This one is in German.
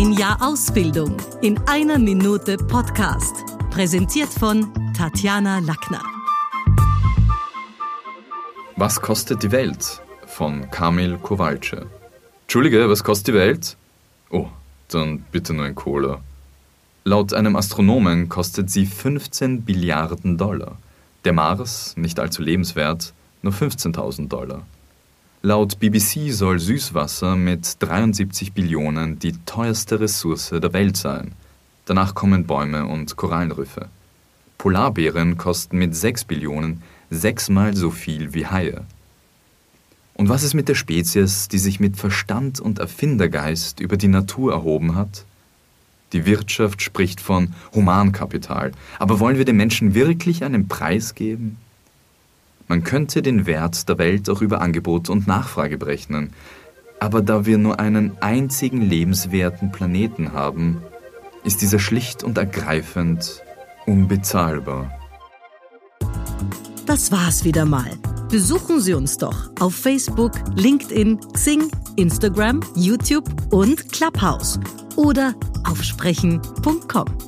Ein Jahr Ausbildung in einer Minute Podcast. Präsentiert von Tatjana Lackner. Was kostet die Welt? Von Kamil Kowalcze. Entschuldige, was kostet die Welt? Oh, dann bitte nur ein Cola. Laut einem Astronomen kostet sie 15 Billiarden Dollar. Der Mars, nicht allzu lebenswert, nur 15.000 Dollar. Laut BBC soll Süßwasser mit 73 Billionen die teuerste Ressource der Welt sein. Danach kommen Bäume und Korallenriffe. Polarbären kosten mit 6 Billionen sechsmal so viel wie Haie. Und was ist mit der Spezies, die sich mit Verstand und Erfindergeist über die Natur erhoben hat? Die Wirtschaft spricht von Humankapital, aber wollen wir den Menschen wirklich einen Preis geben? Man könnte den Wert der Welt auch über Angebot und Nachfrage berechnen. Aber da wir nur einen einzigen lebenswerten Planeten haben, ist dieser schlicht und ergreifend unbezahlbar. Das war's wieder mal. Besuchen Sie uns doch auf Facebook, LinkedIn, Xing, Instagram, YouTube und Clubhouse oder auf sprechen.com.